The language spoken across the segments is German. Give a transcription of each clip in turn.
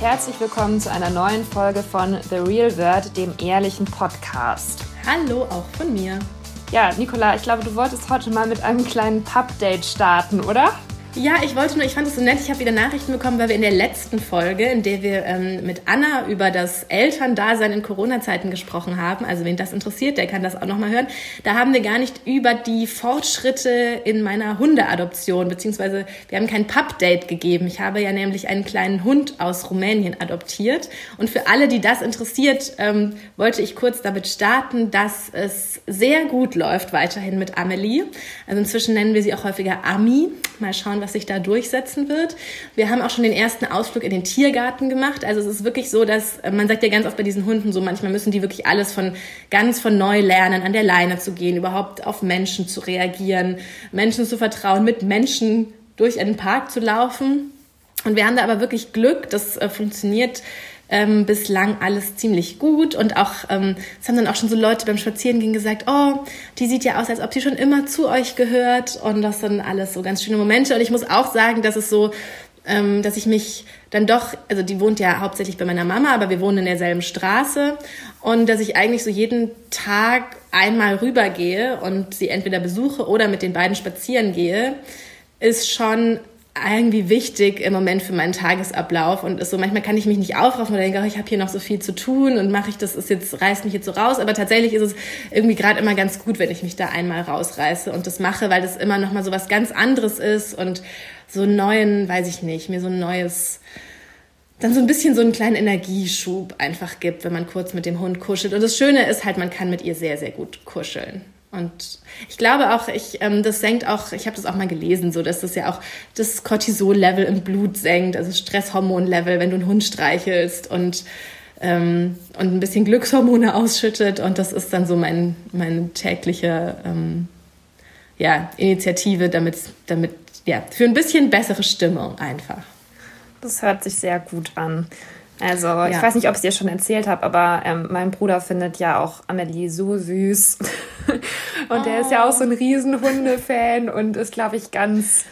Und herzlich willkommen zu einer neuen Folge von The Real Word, dem ehrlichen Podcast. Hallo auch von mir. Ja, Nicola, ich glaube, du wolltest heute mal mit einem kleinen Pub-Date starten, oder? Ja, ich wollte nur, ich fand es so nett, ich habe wieder Nachrichten bekommen, weil wir in der letzten Folge, in der wir ähm, mit Anna über das Elterndasein in Corona-Zeiten gesprochen haben, also wen das interessiert, der kann das auch nochmal hören, da haben wir gar nicht über die Fortschritte in meiner Hundeadoption, beziehungsweise wir haben kein Pub-Date gegeben. Ich habe ja nämlich einen kleinen Hund aus Rumänien adoptiert und für alle, die das interessiert, ähm, wollte ich kurz damit starten, dass es sehr gut läuft weiterhin mit Amelie. Also inzwischen nennen wir sie auch häufiger Ami. Mal schauen, was sich da durchsetzen wird. Wir haben auch schon den ersten Ausflug in den Tiergarten gemacht. Also es ist wirklich so, dass äh, man sagt ja ganz oft bei diesen Hunden so, manchmal müssen die wirklich alles von ganz von neu lernen, an der Leine zu gehen, überhaupt auf Menschen zu reagieren, Menschen zu vertrauen, mit Menschen durch einen Park zu laufen. Und wir haben da aber wirklich Glück, das äh, funktioniert ähm, bislang alles ziemlich gut. Und auch, ähm, es haben dann auch schon so Leute beim Spazierengehen gesagt, oh, die sieht ja aus, als ob sie schon immer zu euch gehört. Und das sind alles so ganz schöne Momente. Und ich muss auch sagen, dass es so, ähm, dass ich mich dann doch, also die wohnt ja hauptsächlich bei meiner Mama, aber wir wohnen in derselben Straße. Und dass ich eigentlich so jeden Tag einmal rübergehe und sie entweder besuche oder mit den beiden spazieren gehe, ist schon irgendwie wichtig im Moment für meinen Tagesablauf und ist so manchmal kann ich mich nicht aufraffen oder denke, oh, ich habe hier noch so viel zu tun und mache ich das ist jetzt reißt mich jetzt so raus, aber tatsächlich ist es irgendwie gerade immer ganz gut, wenn ich mich da einmal rausreiße und das mache, weil das immer noch mal so was ganz anderes ist und so einen neuen, weiß ich nicht, mir so ein neues dann so ein bisschen so einen kleinen Energieschub einfach gibt, wenn man kurz mit dem Hund kuschelt. Und das Schöne ist halt, man kann mit ihr sehr, sehr gut kuscheln. Und ich glaube auch, ich, ähm, das senkt auch, ich habe das auch mal gelesen, so dass das ja auch das Cortisol-Level im Blut senkt, also Stresshormon-Level, wenn du einen Hund streichelst und, ähm, und ein bisschen Glückshormone ausschüttet. Und das ist dann so mein, meine tägliche ähm, ja, Initiative, damit, damit, ja, für ein bisschen bessere Stimmung einfach. Das hört sich sehr gut an. Also, ja. ich weiß nicht, ob ich es dir schon erzählt habe, aber ähm, mein Bruder findet ja auch Amelie so süß. und oh. der ist ja auch so ein Riesenhunde-Fan und ist, glaube ich, ganz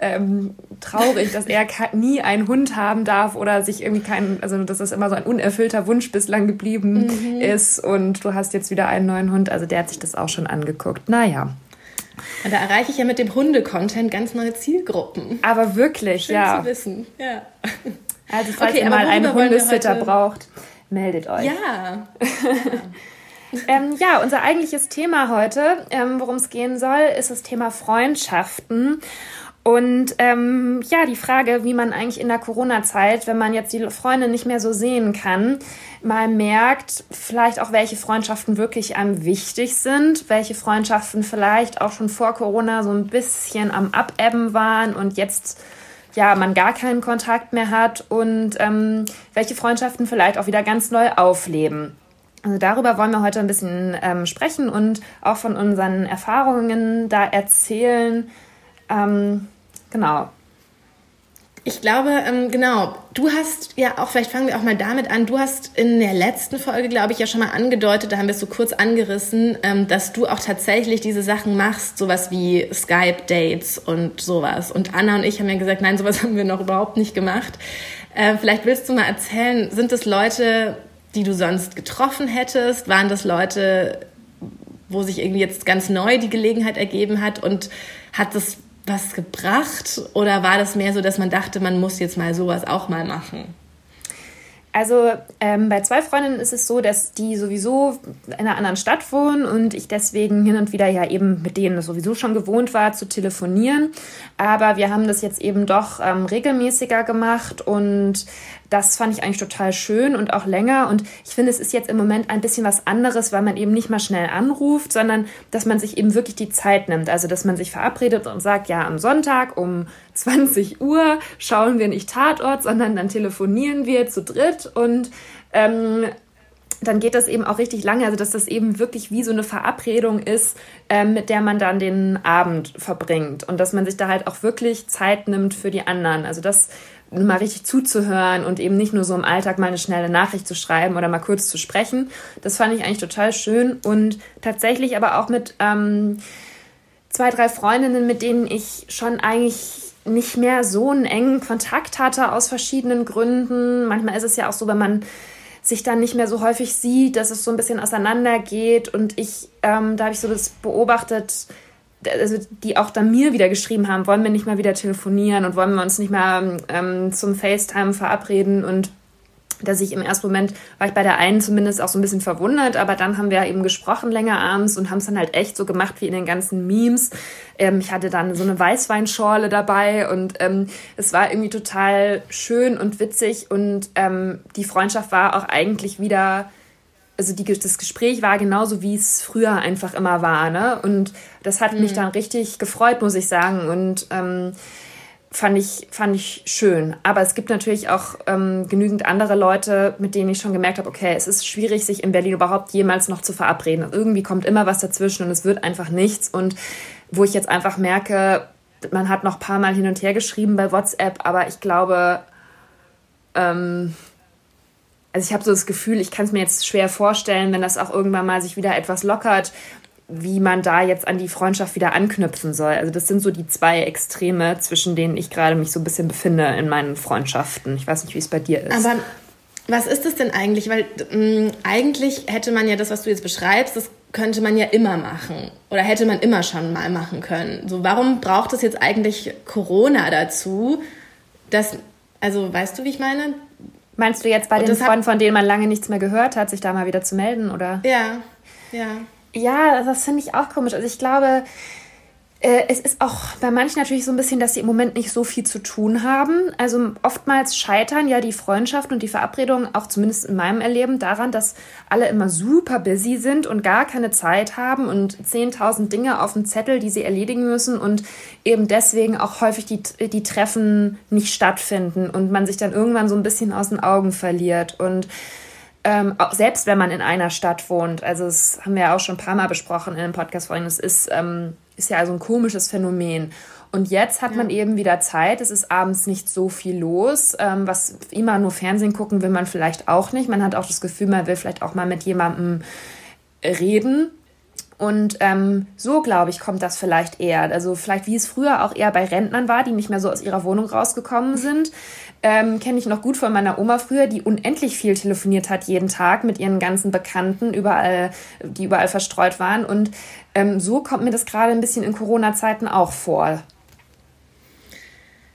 ähm, traurig, dass er nie einen Hund haben darf oder sich irgendwie keinen, also dass das immer so ein unerfüllter Wunsch bislang geblieben mhm. ist und du hast jetzt wieder einen neuen Hund, also der hat sich das auch schon angeguckt. Naja. Und da erreiche ich ja mit dem Hunde-Content ganz neue Zielgruppen. Aber wirklich, Schön ja. zu wissen, ja. Also falls okay, ihr mal einen Hundesitter braucht, meldet euch. Ja. ähm, ja, unser eigentliches Thema heute, ähm, worum es gehen soll, ist das Thema Freundschaften. Und ähm, ja, die Frage, wie man eigentlich in der Corona-Zeit, wenn man jetzt die Freunde nicht mehr so sehen kann, mal merkt, vielleicht auch welche Freundschaften wirklich am wichtig sind, welche Freundschaften vielleicht auch schon vor Corona so ein bisschen am Abebben waren und jetzt ja, man gar keinen Kontakt mehr hat und ähm, welche Freundschaften vielleicht auch wieder ganz neu aufleben. Also darüber wollen wir heute ein bisschen ähm, sprechen und auch von unseren Erfahrungen da erzählen. Ähm, genau. Ich glaube, ähm, genau, du hast ja auch, vielleicht fangen wir auch mal damit an, du hast in der letzten Folge, glaube ich, ja schon mal angedeutet, da haben wir es so kurz angerissen, ähm, dass du auch tatsächlich diese Sachen machst, sowas wie Skype-Dates und sowas. Und Anna und ich haben ja gesagt, nein, sowas haben wir noch überhaupt nicht gemacht. Äh, vielleicht willst du mal erzählen, sind das Leute, die du sonst getroffen hättest? Waren das Leute, wo sich irgendwie jetzt ganz neu die Gelegenheit ergeben hat und hat das was gebracht oder war das mehr so, dass man dachte, man muss jetzt mal sowas auch mal machen? Also ähm, bei zwei Freundinnen ist es so, dass die sowieso in einer anderen Stadt wohnen und ich deswegen hin und wieder ja eben mit denen sowieso schon gewohnt war zu telefonieren. Aber wir haben das jetzt eben doch ähm, regelmäßiger gemacht und das fand ich eigentlich total schön und auch länger. Und ich finde, es ist jetzt im Moment ein bisschen was anderes, weil man eben nicht mal schnell anruft, sondern dass man sich eben wirklich die Zeit nimmt. Also, dass man sich verabredet und sagt, ja, am Sonntag um 20 Uhr schauen wir nicht Tatort, sondern dann telefonieren wir zu dritt und ähm, dann geht das eben auch richtig lange, also dass das eben wirklich wie so eine Verabredung ist, ähm, mit der man dann den Abend verbringt und dass man sich da halt auch wirklich Zeit nimmt für die anderen. Also das mal richtig zuzuhören und eben nicht nur so im Alltag mal eine schnelle Nachricht zu schreiben oder mal kurz zu sprechen. Das fand ich eigentlich total schön und tatsächlich aber auch mit ähm, zwei, drei Freundinnen, mit denen ich schon eigentlich nicht mehr so einen engen Kontakt hatte aus verschiedenen Gründen. Manchmal ist es ja auch so, wenn man sich dann nicht mehr so häufig sieht, dass es so ein bisschen auseinandergeht. Und ich, ähm, da habe ich so das beobachtet, also die auch dann mir wieder geschrieben haben, wollen wir nicht mal wieder telefonieren und wollen wir uns nicht mal ähm, zum FaceTime verabreden und dass ich im ersten Moment war ich bei der einen zumindest auch so ein bisschen verwundert, aber dann haben wir eben gesprochen länger abends und haben es dann halt echt so gemacht wie in den ganzen Memes. Ähm, ich hatte dann so eine Weißweinschorle dabei und ähm, es war irgendwie total schön und witzig und ähm, die Freundschaft war auch eigentlich wieder also die, das Gespräch war genauso, wie es früher einfach immer war. Ne? Und das hat mhm. mich dann richtig gefreut, muss ich sagen. Und ähm, fand, ich, fand ich schön. Aber es gibt natürlich auch ähm, genügend andere Leute, mit denen ich schon gemerkt habe, okay, es ist schwierig, sich in Berlin überhaupt jemals noch zu verabreden. Irgendwie kommt immer was dazwischen und es wird einfach nichts. Und wo ich jetzt einfach merke, man hat noch ein paar Mal hin und her geschrieben bei WhatsApp, aber ich glaube, ähm, also ich habe so das Gefühl, ich kann es mir jetzt schwer vorstellen, wenn das auch irgendwann mal sich wieder etwas lockert, wie man da jetzt an die Freundschaft wieder anknüpfen soll. Also das sind so die zwei Extreme, zwischen denen ich gerade mich so ein bisschen befinde in meinen Freundschaften. Ich weiß nicht, wie es bei dir ist. Aber was ist das denn eigentlich? Weil mh, mm, eigentlich hätte man ja das, was du jetzt beschreibst, das könnte man ja immer machen oder hätte man immer schon mal machen können. So, warum braucht es jetzt eigentlich Corona dazu? Dass, also weißt du, wie ich meine? Meinst du jetzt bei den Freunden, von denen man lange nichts mehr gehört hat, sich da mal wieder zu melden, oder? Ja, ja. Ja, das finde ich auch komisch. Also ich glaube, es ist auch bei manchen natürlich so ein bisschen, dass sie im Moment nicht so viel zu tun haben. Also oftmals scheitern ja die Freundschaften und die Verabredungen, auch zumindest in meinem Erleben, daran, dass alle immer super busy sind und gar keine Zeit haben und 10.000 Dinge auf dem Zettel, die sie erledigen müssen und eben deswegen auch häufig die, die Treffen nicht stattfinden und man sich dann irgendwann so ein bisschen aus den Augen verliert. Und ähm, selbst wenn man in einer Stadt wohnt, also das haben wir ja auch schon ein paar Mal besprochen in dem Podcast vorhin, es ist ähm, ist ja also ein komisches Phänomen. Und jetzt hat ja. man eben wieder Zeit. Es ist abends nicht so viel los. Ähm, was immer nur Fernsehen gucken will man vielleicht auch nicht. Man hat auch das Gefühl, man will vielleicht auch mal mit jemandem reden. Und ähm, so, glaube ich, kommt das vielleicht eher. Also vielleicht wie es früher auch eher bei Rentnern war, die nicht mehr so aus ihrer Wohnung rausgekommen sind. Ähm, Kenne ich noch gut von meiner Oma früher, die unendlich viel telefoniert hat jeden Tag mit ihren ganzen Bekannten, überall, die überall verstreut waren. Und ähm, so kommt mir das gerade ein bisschen in Corona-Zeiten auch vor.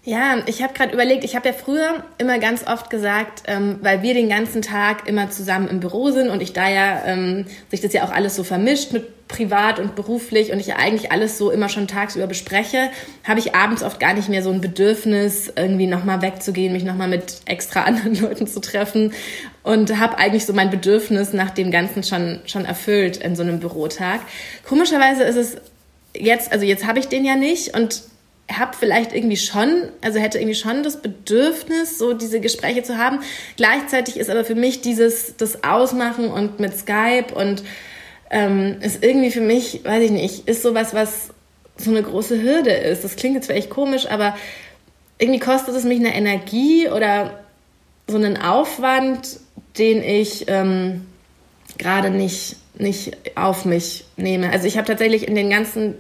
Ja, ich habe gerade überlegt, ich habe ja früher immer ganz oft gesagt, ähm, weil wir den ganzen Tag immer zusammen im Büro sind und ich da ja ähm, sich das ja auch alles so vermischt mit privat und beruflich und ich ja eigentlich alles so immer schon tagsüber bespreche, habe ich abends oft gar nicht mehr so ein Bedürfnis, irgendwie nochmal wegzugehen, mich nochmal mit extra anderen Leuten zu treffen und habe eigentlich so mein Bedürfnis nach dem Ganzen schon, schon erfüllt in so einem Bürotag. Komischerweise ist es jetzt, also jetzt habe ich den ja nicht und habe vielleicht irgendwie schon, also hätte irgendwie schon das Bedürfnis, so diese Gespräche zu haben. Gleichzeitig ist aber für mich dieses, das Ausmachen und mit Skype und ähm, ist irgendwie für mich, weiß ich nicht, ist sowas, was so eine große Hürde ist. Das klingt jetzt vielleicht komisch, aber irgendwie kostet es mich eine Energie oder so einen Aufwand, den ich ähm, gerade nicht, nicht auf mich nehme. Also ich habe tatsächlich in den ganzen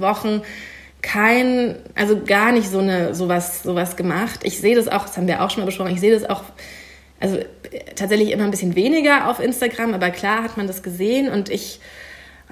Wochen kein, also gar nicht so eine sowas sowas gemacht. Ich sehe das auch, das haben wir auch schon mal besprochen. Ich sehe das auch also tatsächlich immer ein bisschen weniger auf Instagram, aber klar hat man das gesehen und ich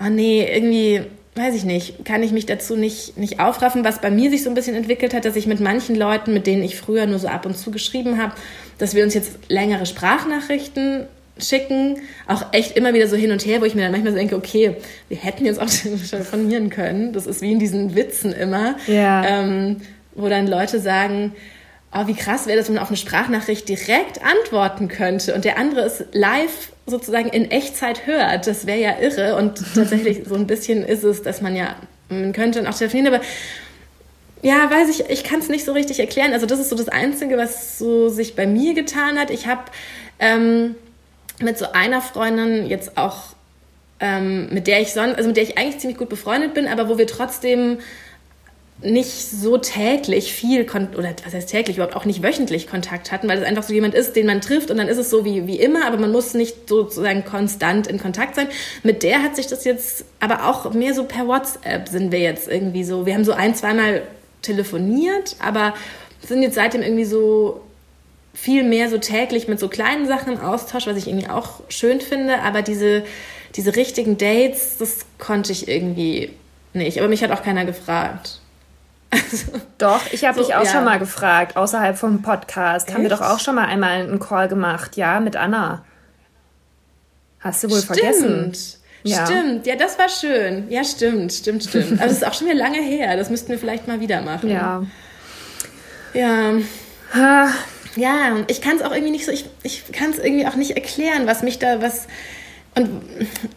oh nee, irgendwie weiß ich nicht, kann ich mich dazu nicht, nicht aufraffen, was bei mir sich so ein bisschen entwickelt hat, dass ich mit manchen Leuten, mit denen ich früher nur so ab und zu geschrieben habe, dass wir uns jetzt längere Sprachnachrichten schicken, auch echt immer wieder so hin und her, wo ich mir dann manchmal so denke, okay, wir hätten jetzt auch telefonieren können. Das ist wie in diesen Witzen immer, ja. ähm, wo dann Leute sagen, oh, wie krass wäre das, wenn man auf eine Sprachnachricht direkt antworten könnte und der andere es live sozusagen in Echtzeit hört. Das wäre ja irre und tatsächlich so ein bisschen ist es, dass man ja, man könnte dann auch telefonieren, aber ja, weiß ich, ich kann es nicht so richtig erklären. Also das ist so das Einzige, was so sich bei mir getan hat. Ich habe ähm, mit so einer Freundin jetzt auch, ähm, mit der ich sonst, also mit der ich eigentlich ziemlich gut befreundet bin, aber wo wir trotzdem nicht so täglich viel, oder was heißt täglich, überhaupt auch nicht wöchentlich Kontakt hatten, weil es einfach so jemand ist, den man trifft und dann ist es so wie, wie immer, aber man muss nicht sozusagen konstant in Kontakt sein. Mit der hat sich das jetzt, aber auch mehr so per WhatsApp sind wir jetzt irgendwie so, wir haben so ein, zweimal telefoniert, aber sind jetzt seitdem irgendwie so viel mehr so täglich mit so kleinen Sachen im Austausch, was ich irgendwie auch schön finde, aber diese, diese richtigen Dates, das konnte ich irgendwie nicht. Aber mich hat auch keiner gefragt. Also, doch, ich habe so, dich auch ja. schon mal gefragt, außerhalb vom Podcast. Echt? Haben wir doch auch schon mal einmal einen Call gemacht, ja, mit Anna. Hast du wohl stimmt. vergessen? Ja. Stimmt, ja, das war schön. Ja, stimmt, stimmt, stimmt. Aber das ist auch schon wieder lange her. Das müssten wir vielleicht mal wieder machen. Ja. Ja. Ja, ich kann es auch irgendwie nicht so, ich, ich kann es irgendwie auch nicht erklären, was mich da, was. Und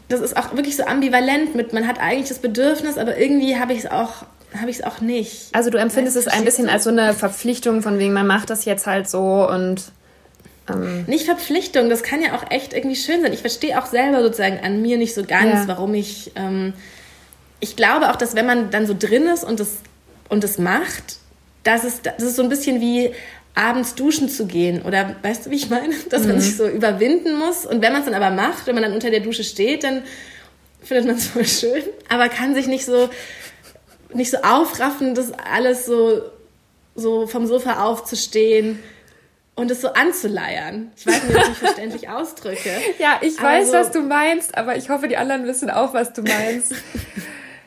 das ist auch wirklich so ambivalent mit, man hat eigentlich das Bedürfnis, aber irgendwie habe ich es auch habe ich es auch nicht. Also du empfindest es ein bisschen als so eine Verpflichtung, von wegen, man macht das jetzt halt so und. Ähm nicht Verpflichtung, das kann ja auch echt irgendwie schön sein. Ich verstehe auch selber sozusagen an mir nicht so ganz, ja. warum ich. Ähm, ich glaube auch, dass wenn man dann so drin ist und das, und das macht, dass es, das ist so ein bisschen wie abends duschen zu gehen oder weißt du, wie ich meine? Dass man mhm. sich so überwinden muss und wenn man es dann aber macht, wenn man dann unter der Dusche steht, dann findet man es voll schön, aber kann sich nicht so nicht so aufraffen, das alles so, so vom Sofa aufzustehen und es so anzuleiern. Ich weiß nicht, ob ich verständlich ausdrücke. Ja, ich weiß, so, was du meinst, aber ich hoffe, die anderen wissen auch, was du meinst.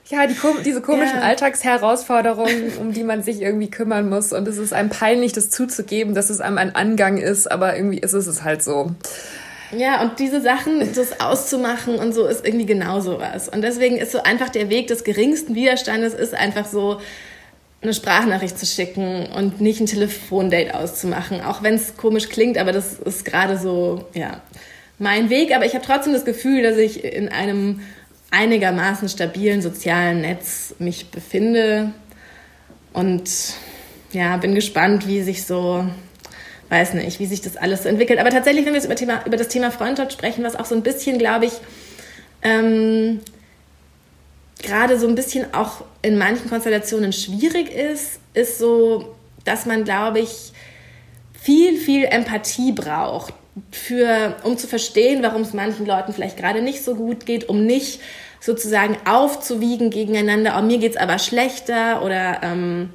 Ja, die, diese komischen ja. Alltagsherausforderungen, um die man sich irgendwie kümmern muss. Und es ist einem peinlich, das zuzugeben, dass es einem ein Angang ist, aber irgendwie ist es halt so. Ja, und diese Sachen, das auszumachen und so, ist irgendwie genauso was. Und deswegen ist so einfach der Weg des geringsten Widerstandes, ist einfach so, eine Sprachnachricht zu schicken und nicht ein Telefondate auszumachen. Auch wenn es komisch klingt, aber das ist gerade so, ja, mein Weg. Aber ich habe trotzdem das Gefühl, dass ich in einem einigermaßen stabilen sozialen Netz mich befinde. Und ja, bin gespannt, wie sich so weiß nicht, wie sich das alles so entwickelt. Aber tatsächlich, wenn wir jetzt über, Thema, über das Thema Freundschaft sprechen, was auch so ein bisschen, glaube ich, ähm, gerade so ein bisschen auch in manchen Konstellationen schwierig ist, ist so, dass man, glaube ich, viel, viel Empathie braucht, für, um zu verstehen, warum es manchen Leuten vielleicht gerade nicht so gut geht, um nicht sozusagen aufzuwiegen gegeneinander, oh, mir geht es aber schlechter oder ähm,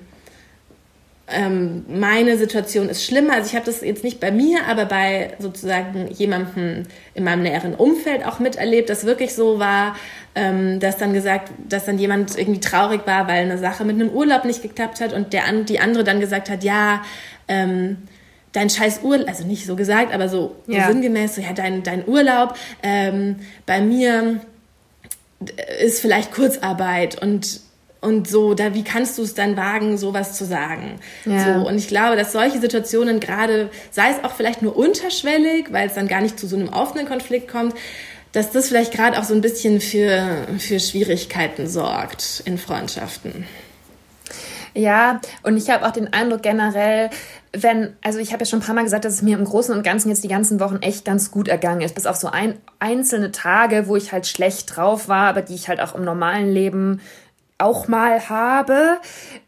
ähm, meine Situation ist schlimmer. Also ich habe das jetzt nicht bei mir, aber bei sozusagen jemandem in meinem näheren Umfeld auch miterlebt, dass wirklich so war, ähm, dass dann gesagt, dass dann jemand irgendwie traurig war, weil eine Sache mit einem Urlaub nicht geklappt hat und der die andere dann gesagt hat, ja, ähm, dein scheiß Urlaub, also nicht so gesagt, aber so, ja. so sinngemäß, so ja, dein, dein Urlaub ähm, bei mir ist vielleicht Kurzarbeit und und so, da, wie kannst du es dann wagen, sowas zu sagen? Ja. So, und ich glaube, dass solche Situationen gerade, sei es auch vielleicht nur unterschwellig, weil es dann gar nicht zu so einem offenen Konflikt kommt, dass das vielleicht gerade auch so ein bisschen für, für Schwierigkeiten sorgt in Freundschaften. Ja, und ich habe auch den Eindruck generell, wenn, also ich habe ja schon ein paar Mal gesagt, dass es mir im Großen und Ganzen jetzt die ganzen Wochen echt ganz gut ergangen ist, bis auf so ein, einzelne Tage, wo ich halt schlecht drauf war, aber die ich halt auch im normalen Leben auch mal habe.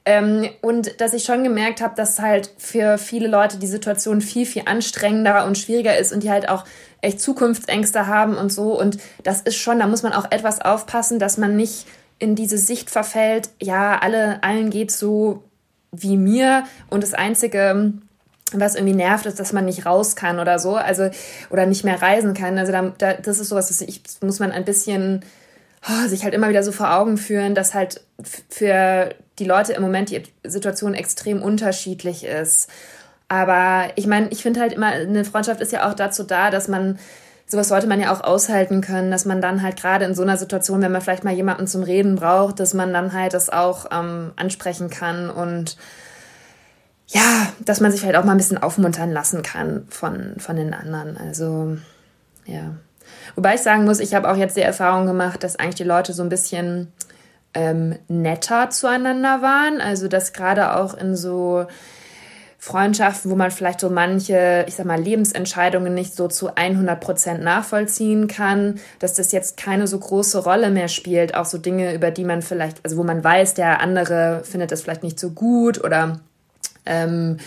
Ähm, und dass ich schon gemerkt habe, dass halt für viele Leute die Situation viel, viel anstrengender und schwieriger ist und die halt auch echt Zukunftsängste haben und so. Und das ist schon, da muss man auch etwas aufpassen, dass man nicht in diese Sicht verfällt, ja, alle, allen geht's so wie mir und das Einzige, was irgendwie nervt, ist, dass man nicht raus kann oder so, also oder nicht mehr reisen kann. Also da, da, das ist sowas, das ich, muss man ein bisschen oh, sich halt immer wieder so vor Augen führen, dass halt für die Leute im Moment die Situation extrem unterschiedlich ist. Aber ich meine, ich finde halt immer, eine Freundschaft ist ja auch dazu da, dass man, sowas sollte man ja auch aushalten können, dass man dann halt gerade in so einer Situation, wenn man vielleicht mal jemanden zum Reden braucht, dass man dann halt das auch ähm, ansprechen kann und ja, dass man sich halt auch mal ein bisschen aufmuntern lassen kann von, von den anderen. Also, ja. Wobei ich sagen muss, ich habe auch jetzt die Erfahrung gemacht, dass eigentlich die Leute so ein bisschen ähm, netter zueinander waren. Also dass gerade auch in so Freundschaften, wo man vielleicht so manche, ich sag mal, Lebensentscheidungen nicht so zu 100 Prozent nachvollziehen kann, dass das jetzt keine so große Rolle mehr spielt. Auch so Dinge, über die man vielleicht, also wo man weiß, der andere findet das vielleicht nicht so gut oder ähm,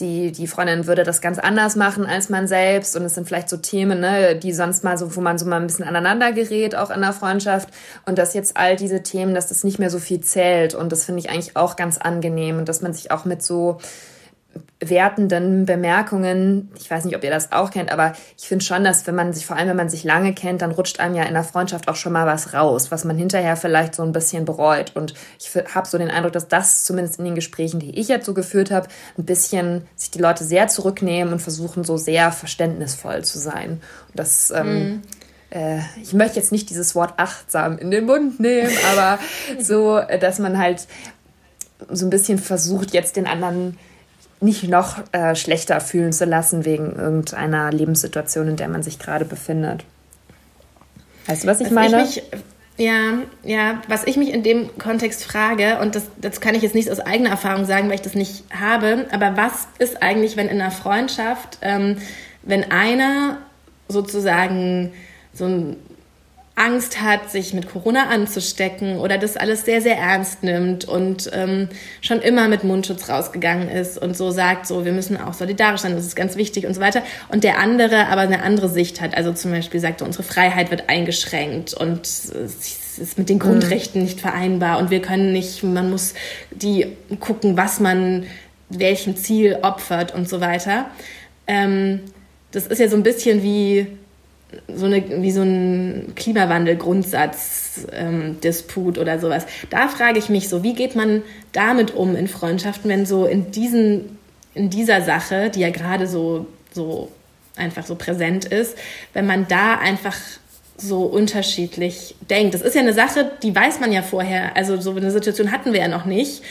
die, die Freundin würde das ganz anders machen als man selbst. Und es sind vielleicht so Themen, ne, die sonst mal so, wo man so mal ein bisschen aneinander gerät, auch in der Freundschaft. Und dass jetzt all diese Themen, dass das nicht mehr so viel zählt. Und das finde ich eigentlich auch ganz angenehm. Und dass man sich auch mit so wertenden Bemerkungen, ich weiß nicht, ob ihr das auch kennt, aber ich finde schon, dass wenn man sich, vor allem wenn man sich lange kennt, dann rutscht einem ja in der Freundschaft auch schon mal was raus, was man hinterher vielleicht so ein bisschen bereut. Und ich habe so den Eindruck, dass das zumindest in den Gesprächen, die ich jetzt so geführt habe, ein bisschen sich die Leute sehr zurücknehmen und versuchen so sehr verständnisvoll zu sein. Und das ähm, mhm äh, ich möchte jetzt nicht dieses Wort achtsam in den Mund nehmen, aber so, dass man halt so ein bisschen versucht, jetzt den anderen nicht noch äh, schlechter fühlen zu lassen wegen irgendeiner Lebenssituation, in der man sich gerade befindet. Weißt du, was ich was meine? Ich mich, ja, ja, was ich mich in dem Kontext frage, und das, das kann ich jetzt nicht aus eigener Erfahrung sagen, weil ich das nicht habe, aber was ist eigentlich, wenn in einer Freundschaft, ähm, wenn einer sozusagen so ein Angst hat, sich mit Corona anzustecken oder das alles sehr, sehr ernst nimmt und ähm, schon immer mit Mundschutz rausgegangen ist und so sagt, so, wir müssen auch solidarisch sein, das ist ganz wichtig und so weiter. Und der andere aber eine andere Sicht hat, also zum Beispiel sagt, unsere Freiheit wird eingeschränkt und es ist mit den Grundrechten nicht vereinbar und wir können nicht, man muss die gucken, was man welchem Ziel opfert und so weiter. Ähm, das ist ja so ein bisschen wie so eine, wie so ein Klimawandel-Grundsatz-Disput ähm, oder sowas. Da frage ich mich so, wie geht man damit um in Freundschaften, wenn so in diesen, in dieser Sache, die ja gerade so, so einfach so präsent ist, wenn man da einfach so unterschiedlich denkt. Das ist ja eine Sache, die weiß man ja vorher. Also so eine Situation hatten wir ja noch nicht.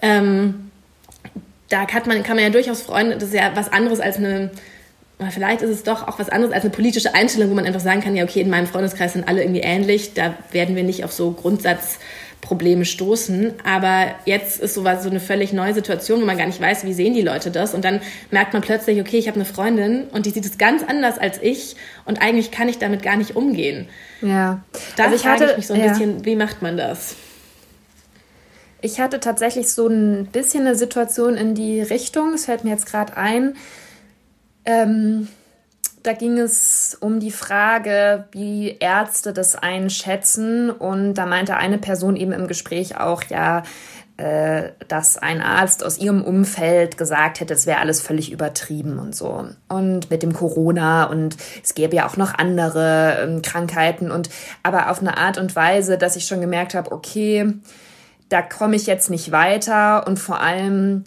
Ähm, da kann man, kann man ja durchaus Freunde, das ist ja was anderes als eine aber vielleicht ist es doch auch was anderes als eine politische Einstellung, wo man einfach sagen kann, ja, okay, in meinem Freundeskreis sind alle irgendwie ähnlich, da werden wir nicht auf so Grundsatzprobleme stoßen. Aber jetzt ist sowas so eine völlig neue Situation, wo man gar nicht weiß, wie sehen die Leute das. Und dann merkt man plötzlich, okay, ich habe eine Freundin und die sieht es ganz anders als ich und eigentlich kann ich damit gar nicht umgehen. Ja. Da also ich frage hatte, ich mich so ein ja. bisschen, wie macht man das? Ich hatte tatsächlich so ein bisschen eine Situation in die Richtung, es fällt mir jetzt gerade ein, ähm, da ging es um die Frage, wie Ärzte das einschätzen. Und da meinte eine Person eben im Gespräch auch, ja, äh, dass ein Arzt aus ihrem Umfeld gesagt hätte, es wäre alles völlig übertrieben und so. Und mit dem Corona und es gäbe ja auch noch andere ähm, Krankheiten und aber auf eine Art und Weise, dass ich schon gemerkt habe, okay, da komme ich jetzt nicht weiter und vor allem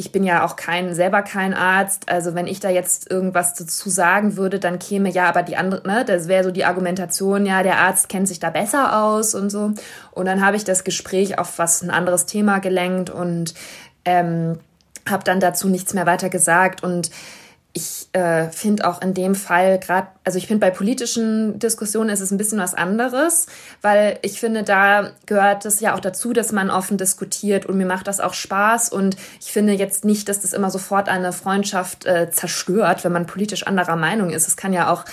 ich bin ja auch kein, selber kein Arzt. Also wenn ich da jetzt irgendwas dazu sagen würde, dann käme ja aber die andere, ne, das wäre so die Argumentation, ja, der Arzt kennt sich da besser aus und so. Und dann habe ich das Gespräch auf was ein anderes Thema gelenkt und ähm, habe dann dazu nichts mehr weiter gesagt und äh, finde auch in dem Fall gerade, also ich finde bei politischen Diskussionen ist es ein bisschen was anderes, weil ich finde, da gehört es ja auch dazu, dass man offen diskutiert und mir macht das auch Spaß und ich finde jetzt nicht, dass das immer sofort eine Freundschaft äh, zerstört, wenn man politisch anderer Meinung ist. Es kann ja auch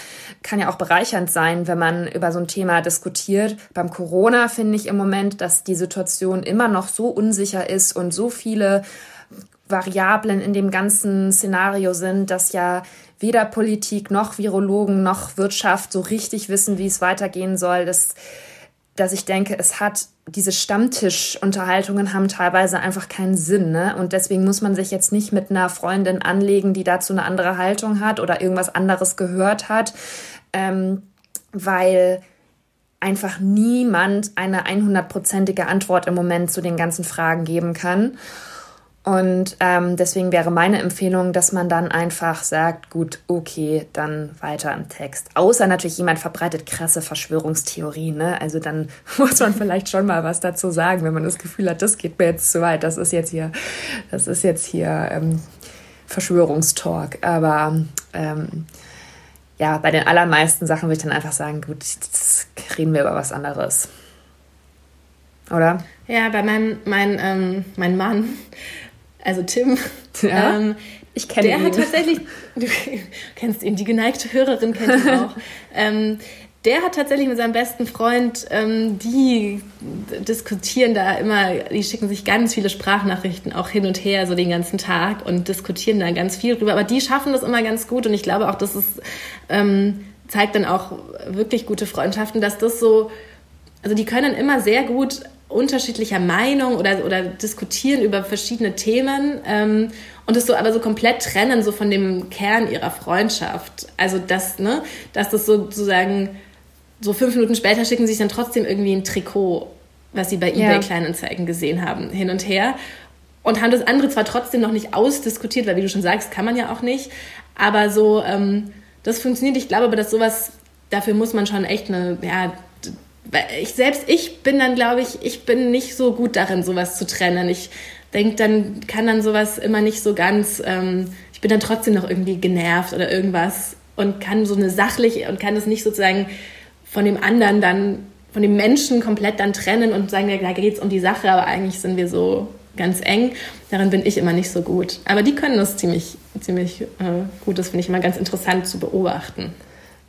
kann ja auch bereichernd sein, wenn man über so ein Thema diskutiert. Beim Corona finde ich im Moment, dass die Situation immer noch so unsicher ist und so viele Variablen in dem ganzen Szenario sind, dass ja weder Politik noch Virologen noch Wirtschaft so richtig wissen, wie es weitergehen soll, dass, dass ich denke, es hat diese Stammtischunterhaltungen haben teilweise einfach keinen Sinn. Ne? Und deswegen muss man sich jetzt nicht mit einer Freundin anlegen, die dazu eine andere Haltung hat oder irgendwas anderes gehört hat, ähm, weil einfach niemand eine 100%ige Antwort im Moment zu den ganzen Fragen geben kann. Und ähm, deswegen wäre meine Empfehlung, dass man dann einfach sagt, gut, okay, dann weiter im Text. Außer natürlich jemand verbreitet krasse Verschwörungstheorien, ne? Also dann muss man vielleicht schon mal was dazu sagen, wenn man das Gefühl hat, das geht mir jetzt zu weit. Das ist jetzt hier, das ist jetzt hier ähm, Verschwörungstalk. Aber ähm, ja, bei den allermeisten Sachen würde ich dann einfach sagen, gut, jetzt reden wir über was anderes. Oder? Ja, bei meinem mein, ähm, mein Mann also Tim, ja, ähm, ich kenne ihn. Der hat tatsächlich, du kennst ihn, die geneigte Hörerin kennt ihn auch. ähm, der hat tatsächlich mit seinem besten Freund, ähm, die diskutieren da immer, die schicken sich ganz viele Sprachnachrichten auch hin und her, so den ganzen Tag und diskutieren da ganz viel drüber. Aber die schaffen das immer ganz gut und ich glaube auch, das ist, ähm, zeigt dann auch wirklich gute Freundschaften, dass das so, also die können immer sehr gut unterschiedlicher Meinung oder, oder diskutieren über verschiedene Themen ähm, und es so aber so komplett trennen so von dem Kern ihrer Freundschaft. Also das, ne, dass das sozusagen so fünf Minuten später schicken sie sich dann trotzdem irgendwie ein Trikot, was sie bei eBay ja. Kleinanzeigen gesehen haben, hin und her. Und haben das andere zwar trotzdem noch nicht ausdiskutiert, weil wie du schon sagst, kann man ja auch nicht. Aber so, ähm, das funktioniert. Ich glaube aber, dass sowas, dafür muss man schon echt eine, ja, ich selbst, ich bin dann, glaube ich, ich bin nicht so gut darin, sowas zu trennen. Ich denke, dann kann dann sowas immer nicht so ganz, ähm, ich bin dann trotzdem noch irgendwie genervt oder irgendwas und kann so eine sachliche und kann es nicht sozusagen von dem anderen dann, von dem Menschen komplett dann trennen und sagen, ja, da geht es um die Sache, aber eigentlich sind wir so ganz eng. Darin bin ich immer nicht so gut. Aber die können das ziemlich, ziemlich äh, gut. Das finde ich immer ganz interessant zu beobachten.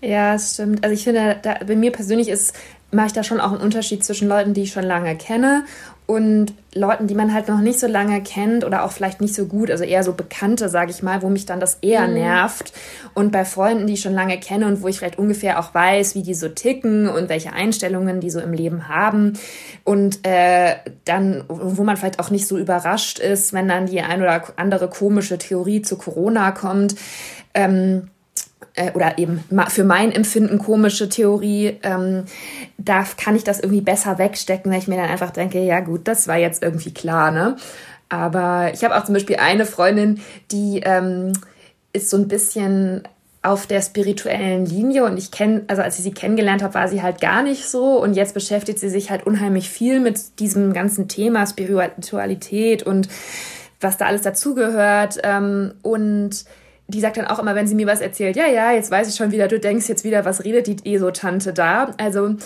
Ja, stimmt. Also ich finde, da, bei mir persönlich ist mache ich da schon auch einen Unterschied zwischen Leuten, die ich schon lange kenne und Leuten, die man halt noch nicht so lange kennt oder auch vielleicht nicht so gut, also eher so Bekannte, sage ich mal, wo mich dann das eher mhm. nervt. Und bei Freunden, die ich schon lange kenne und wo ich vielleicht ungefähr auch weiß, wie die so ticken und welche Einstellungen die so im Leben haben. Und äh, dann, wo man vielleicht auch nicht so überrascht ist, wenn dann die ein oder andere komische Theorie zu Corona kommt. Ähm, äh, oder eben für mein Empfinden komische Theorie, ähm, da kann ich das irgendwie besser wegstecken, weil ich mir dann einfach denke, ja gut, das war jetzt irgendwie klar, ne? Aber ich habe auch zum Beispiel eine Freundin, die ähm, ist so ein bisschen auf der spirituellen Linie und ich kenne, also als ich sie kennengelernt habe, war sie halt gar nicht so und jetzt beschäftigt sie sich halt unheimlich viel mit diesem ganzen Thema Spiritualität und was da alles dazugehört ähm, und die sagt dann auch immer, wenn sie mir was erzählt, ja, ja, jetzt weiß ich schon wieder, du denkst jetzt wieder, was redet die ESO-Tante da? Also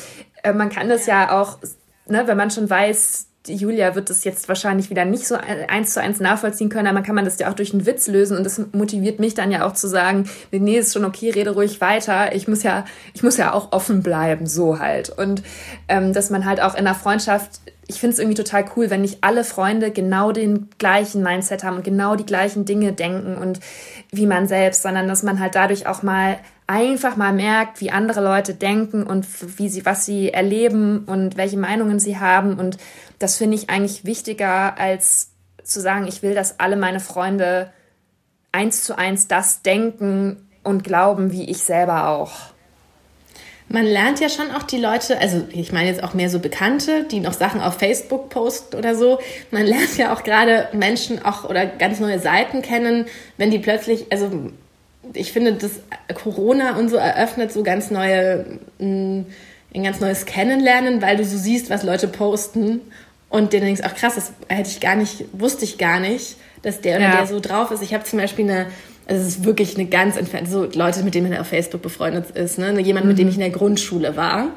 äh, man kann das ja auch, ne, wenn man schon weiß, Julia wird das jetzt wahrscheinlich wieder nicht so eins zu eins nachvollziehen können, aber man kann man das ja auch durch einen Witz lösen und das motiviert mich dann ja auch zu sagen, nee, ist schon okay, rede ruhig weiter. Ich muss ja, ich muss ja auch offen bleiben, so halt. Und ähm, dass man halt auch in der Freundschaft ich finde es irgendwie total cool, wenn nicht alle Freunde genau den gleichen Mindset haben und genau die gleichen Dinge denken und wie man selbst, sondern dass man halt dadurch auch mal einfach mal merkt, wie andere Leute denken und wie sie, was sie erleben und welche Meinungen sie haben. Und das finde ich eigentlich wichtiger, als zu sagen, ich will, dass alle meine Freunde eins zu eins das denken und glauben, wie ich selber auch. Man lernt ja schon auch die Leute, also ich meine jetzt auch mehr so Bekannte, die noch Sachen auf Facebook posten oder so. Man lernt ja auch gerade Menschen auch oder ganz neue Seiten kennen, wenn die plötzlich, also ich finde, das Corona und so eröffnet so ganz neue, mm, ein ganz neues Kennenlernen, weil du so siehst, was Leute posten und dir denkst, ach krass, das hätte ich gar nicht, wusste ich gar nicht, dass der oder ja. der so drauf ist. Ich habe zum Beispiel eine also es ist wirklich eine ganz entfernte, so Leute, mit denen man auf Facebook befreundet ist, ne? Jemand, mit dem ich in der Grundschule war.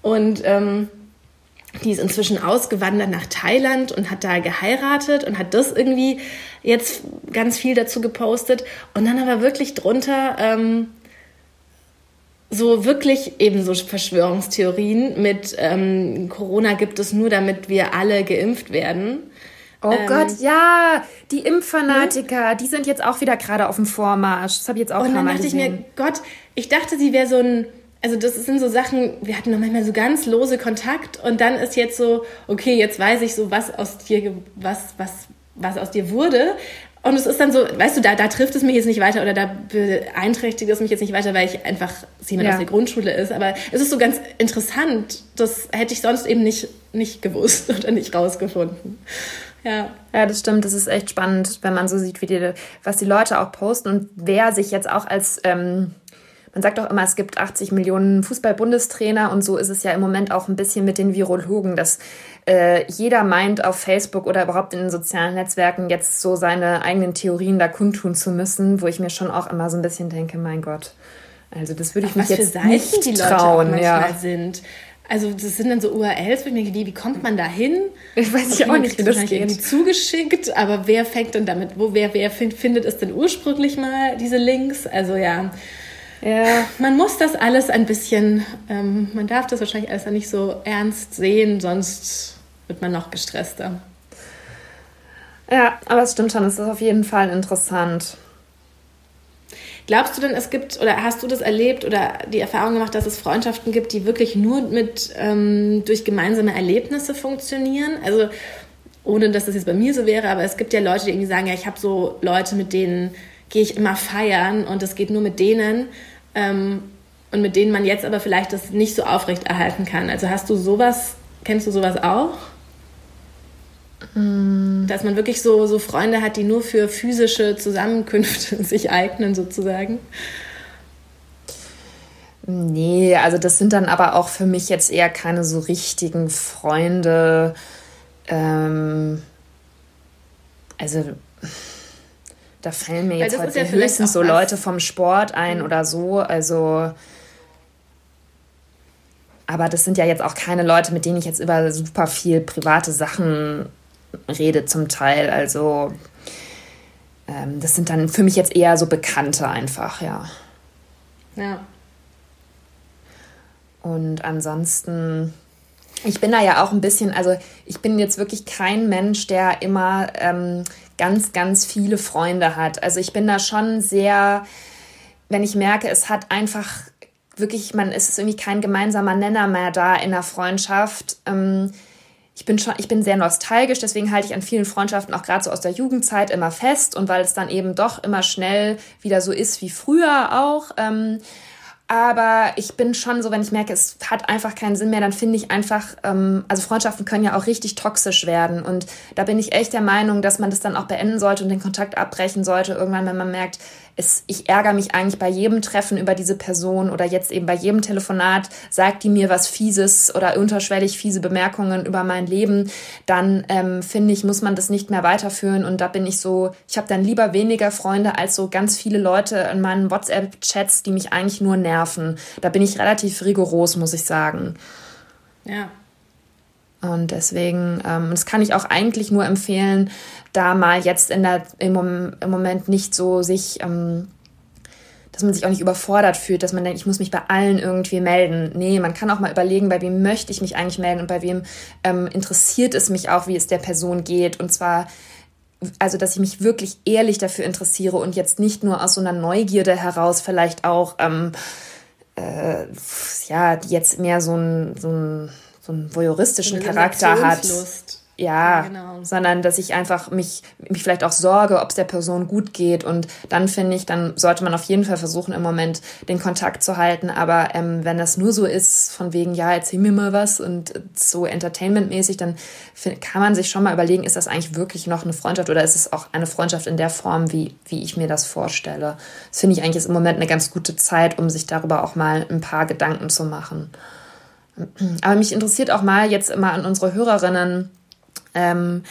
Und ähm, die ist inzwischen ausgewandert nach Thailand und hat da geheiratet und hat das irgendwie jetzt ganz viel dazu gepostet. Und dann aber wirklich drunter ähm, so wirklich eben so Verschwörungstheorien mit ähm, Corona gibt es nur, damit wir alle geimpft werden. Oh ähm, Gott, ja, die Impffanatiker, hm? die sind jetzt auch wieder gerade auf dem Vormarsch. Das habe ich jetzt auch Und dann dachte gesehen. ich mir, Gott, ich dachte, sie wäre so ein, also das sind so Sachen, wir hatten noch manchmal so ganz lose Kontakt und dann ist jetzt so, okay, jetzt weiß ich so, was aus dir, was, was, was aus dir wurde. Und es ist dann so, weißt du, da, da trifft es mich jetzt nicht weiter oder da beeinträchtigt es mich jetzt nicht weiter, weil ich einfach jemand ja. aus der Grundschule ist. Aber es ist so ganz interessant. Das hätte ich sonst eben nicht, nicht gewusst oder nicht rausgefunden. Ja. Ja, das stimmt. Das ist echt spannend, wenn man so sieht, wie die, was die Leute auch posten und wer sich jetzt auch als, ähm, man sagt auch immer, es gibt 80 Millionen Fußball-Bundestrainer und so ist es ja im Moment auch ein bisschen mit den Virologen, dass äh, jeder meint, auf Facebook oder überhaupt in den sozialen Netzwerken jetzt so seine eigenen Theorien da kundtun zu müssen, wo ich mir schon auch immer so ein bisschen denke, mein Gott. Also das würde ich mich jetzt nicht die trauen, Leute ja. sind. Also das sind dann so URLs, wo ich mir denke, wie kommt man da hin? Ich weiß okay, auch nicht, wie das geht. irgendwie zugeschickt, aber wer fängt denn damit, wo wer wer find, findet es denn ursprünglich mal diese Links? Also ja, ja. man muss das alles ein bisschen, ähm, man darf das wahrscheinlich alles nicht so ernst sehen, sonst wird man noch gestresster. Ja, aber es stimmt schon, es ist auf jeden Fall interessant. Glaubst du denn, es gibt oder hast du das erlebt oder die Erfahrung gemacht, dass es Freundschaften gibt, die wirklich nur mit ähm, durch gemeinsame Erlebnisse funktionieren? Also ohne dass das jetzt bei mir so wäre, aber es gibt ja Leute, die irgendwie sagen, ja, ich habe so Leute, mit denen gehe ich immer feiern und es geht nur mit denen ähm, und mit denen man jetzt aber vielleicht das nicht so aufrecht erhalten kann. Also hast du sowas, kennst du sowas auch? Mm. Dass man wirklich so, so Freunde hat, die nur für physische Zusammenkünfte sich eignen, sozusagen. Nee, also das sind dann aber auch für mich jetzt eher keine so richtigen Freunde. Ähm, also da fallen mir jetzt heute ja höchstens so Leute vom Sport ein mhm. oder so. Also aber das sind ja jetzt auch keine Leute, mit denen ich jetzt über super viel private Sachen rede zum Teil. Also ähm, das sind dann für mich jetzt eher so Bekannte einfach, ja. Ja. Und ansonsten, ich bin da ja auch ein bisschen, also ich bin jetzt wirklich kein Mensch, der immer ähm, ganz, ganz viele Freunde hat. Also ich bin da schon sehr, wenn ich merke, es hat einfach wirklich, man ist irgendwie kein gemeinsamer Nenner mehr da in der Freundschaft. Ähm, ich bin schon, ich bin sehr nostalgisch, deswegen halte ich an vielen Freundschaften auch gerade so aus der Jugendzeit immer fest und weil es dann eben doch immer schnell wieder so ist wie früher auch. Ähm, aber ich bin schon so, wenn ich merke, es hat einfach keinen Sinn mehr, dann finde ich einfach, ähm, also Freundschaften können ja auch richtig toxisch werden. Und da bin ich echt der Meinung, dass man das dann auch beenden sollte und den Kontakt abbrechen sollte, irgendwann, wenn man merkt, es, ich ärgere mich eigentlich bei jedem Treffen über diese Person oder jetzt eben bei jedem Telefonat, sagt die mir was Fieses oder unterschwellig fiese Bemerkungen über mein Leben, dann ähm, finde ich, muss man das nicht mehr weiterführen. Und da bin ich so, ich habe dann lieber weniger Freunde als so ganz viele Leute in meinen WhatsApp-Chats, die mich eigentlich nur nerven. Da bin ich relativ rigoros, muss ich sagen. Ja, und deswegen, ähm, das kann ich auch eigentlich nur empfehlen, da mal jetzt in der, im, im Moment nicht so sich, ähm, dass man sich auch nicht überfordert fühlt, dass man denkt, ich muss mich bei allen irgendwie melden. Nee, man kann auch mal überlegen, bei wem möchte ich mich eigentlich melden und bei wem ähm, interessiert es mich auch, wie es der Person geht. Und zwar also dass ich mich wirklich ehrlich dafür interessiere und jetzt nicht nur aus so einer Neugierde heraus vielleicht auch ähm, äh, ja jetzt mehr so ein, so ein so einen voyeuristischen Charakter hat. Ja, ja genau. sondern dass ich einfach mich, mich vielleicht auch sorge, ob es der Person gut geht. Und dann finde ich, dann sollte man auf jeden Fall versuchen, im Moment den Kontakt zu halten. Aber ähm, wenn das nur so ist, von wegen, ja, erzähl mir mal was und so entertainmentmäßig, dann kann man sich schon mal überlegen, ist das eigentlich wirklich noch eine Freundschaft oder ist es auch eine Freundschaft in der Form, wie, wie ich mir das vorstelle? Das finde ich eigentlich ist im Moment eine ganz gute Zeit, um sich darüber auch mal ein paar Gedanken zu machen. Aber mich interessiert auch mal jetzt immer an unsere Hörerinnen ähm,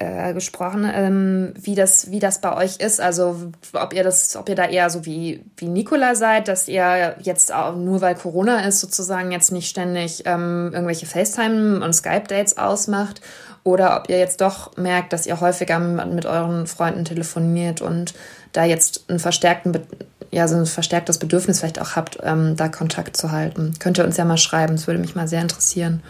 äh, gesprochen, ähm, wie, das, wie das bei euch ist. Also ob ihr das, ob ihr da eher so wie, wie Nicola seid, dass ihr jetzt auch nur weil Corona ist, sozusagen jetzt nicht ständig ähm, irgendwelche FaceTime und Skype-Dates ausmacht. Oder ob ihr jetzt doch merkt, dass ihr häufiger mit euren Freunden telefoniert und da jetzt einen verstärkten ja, so ein verstärktes Bedürfnis vielleicht auch habt, ähm, da Kontakt zu halten. Könnt ihr uns ja mal schreiben, das würde mich mal sehr interessieren.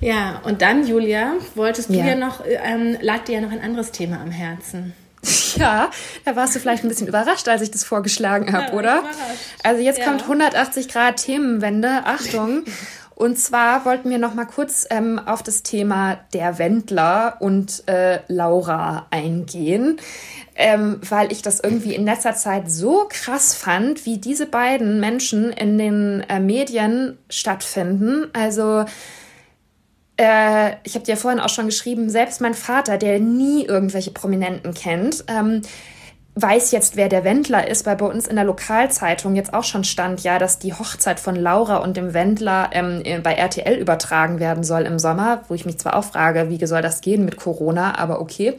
Ja, und dann, Julia, wolltest du ja, ja noch, ähm, lag dir ja noch ein anderes Thema am Herzen. Ja, da warst du vielleicht ein bisschen überrascht, als ich das vorgeschlagen habe, ja, oder? Also jetzt ja. kommt 180 Grad Themenwende. Achtung. Und zwar wollten wir noch mal kurz ähm, auf das Thema der Wendler und äh, Laura eingehen ähm, weil ich das irgendwie in letzter Zeit so krass fand, wie diese beiden Menschen in den äh, Medien stattfinden. Also äh, ich habe dir vorhin auch schon geschrieben, selbst mein Vater, der nie irgendwelche Prominenten kennt, ähm, weiß jetzt, wer der Wendler ist, weil bei uns in der Lokalzeitung jetzt auch schon stand, ja, dass die Hochzeit von Laura und dem Wendler ähm, bei RTL übertragen werden soll im Sommer, wo ich mich zwar auch frage, wie soll das gehen mit Corona, aber okay.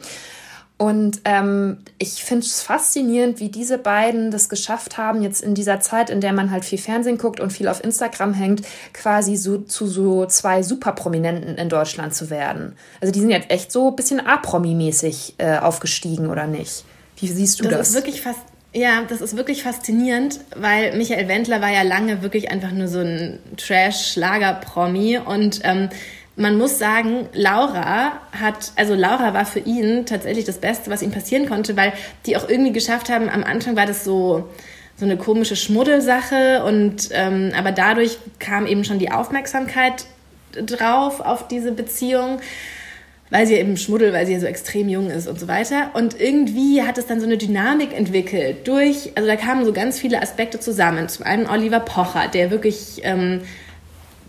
Und ähm, ich finde es faszinierend, wie diese beiden das geschafft haben, jetzt in dieser Zeit, in der man halt viel Fernsehen guckt und viel auf Instagram hängt, quasi so zu so zwei Superprominenten in Deutschland zu werden. Also die sind jetzt echt so ein bisschen A-Promi-mäßig äh, aufgestiegen, oder nicht? Wie siehst du das? Das ist wirklich fast Ja, das ist wirklich faszinierend, weil Michael Wendler war ja lange wirklich einfach nur so ein Trash-Schlager-Promi und ähm, man muss sagen, Laura hat, also Laura war für ihn tatsächlich das Beste, was ihm passieren konnte, weil die auch irgendwie geschafft haben, am Anfang war das so, so eine komische Schmuddelsache und ähm, aber dadurch kam eben schon die Aufmerksamkeit drauf auf diese Beziehung weil sie eben schmuddelt, weil sie ja so extrem jung ist und so weiter. Und irgendwie hat es dann so eine Dynamik entwickelt durch, also da kamen so ganz viele Aspekte zusammen. Zum einen Oliver Pocher, der wirklich ähm,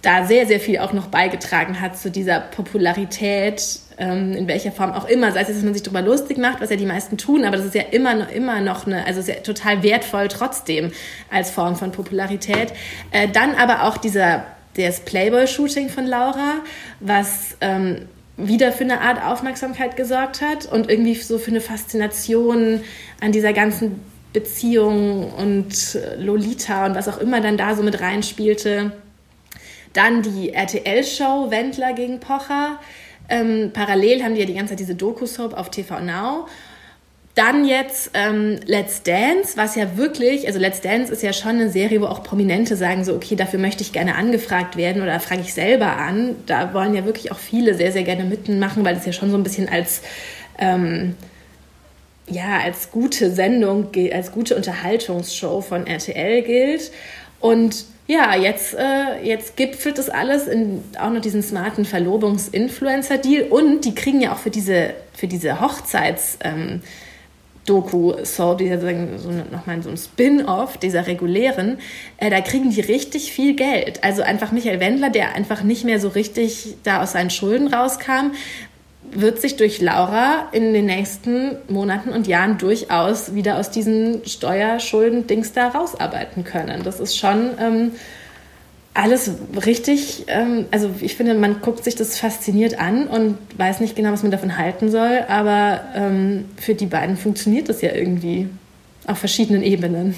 da sehr, sehr viel auch noch beigetragen hat zu dieser Popularität, ähm, in welcher Form auch immer. Sei es, dass man sich darüber lustig macht, was ja die meisten tun, aber das ist ja immer noch, immer noch eine, also sehr, total wertvoll trotzdem als Form von Popularität. Äh, dann aber auch dieser, das Playboy-Shooting von Laura, was ähm, wieder für eine Art Aufmerksamkeit gesorgt hat und irgendwie so für eine Faszination an dieser ganzen Beziehung und Lolita und was auch immer dann da so mit reinspielte. Dann die RTL-Show Wendler gegen Pocher. Ähm, parallel haben die ja die ganze Zeit diese Doku-Soap auf TV Now. Dann jetzt ähm, Let's Dance, was ja wirklich, also Let's Dance ist ja schon eine Serie, wo auch Prominente sagen so, okay, dafür möchte ich gerne angefragt werden oder frage ich selber an. Da wollen ja wirklich auch viele sehr, sehr gerne mitmachen, weil das ja schon so ein bisschen als, ähm, ja, als gute Sendung, als gute Unterhaltungsshow von RTL gilt. Und ja, jetzt, äh, jetzt gipfelt das alles in auch noch diesen smarten Verlobungs-Influencer-Deal und die kriegen ja auch für diese, für diese Hochzeits- ähm, Doku sozusagen so nochmal so ein Spin-off dieser regulären, äh, da kriegen die richtig viel Geld. Also einfach Michael Wendler, der einfach nicht mehr so richtig da aus seinen Schulden rauskam, wird sich durch Laura in den nächsten Monaten und Jahren durchaus wieder aus diesen Steuerschulden-Dings da rausarbeiten können. Das ist schon ähm, alles richtig, ähm, also ich finde, man guckt sich das fasziniert an und weiß nicht genau, was man davon halten soll, aber ähm, für die beiden funktioniert das ja irgendwie auf verschiedenen Ebenen.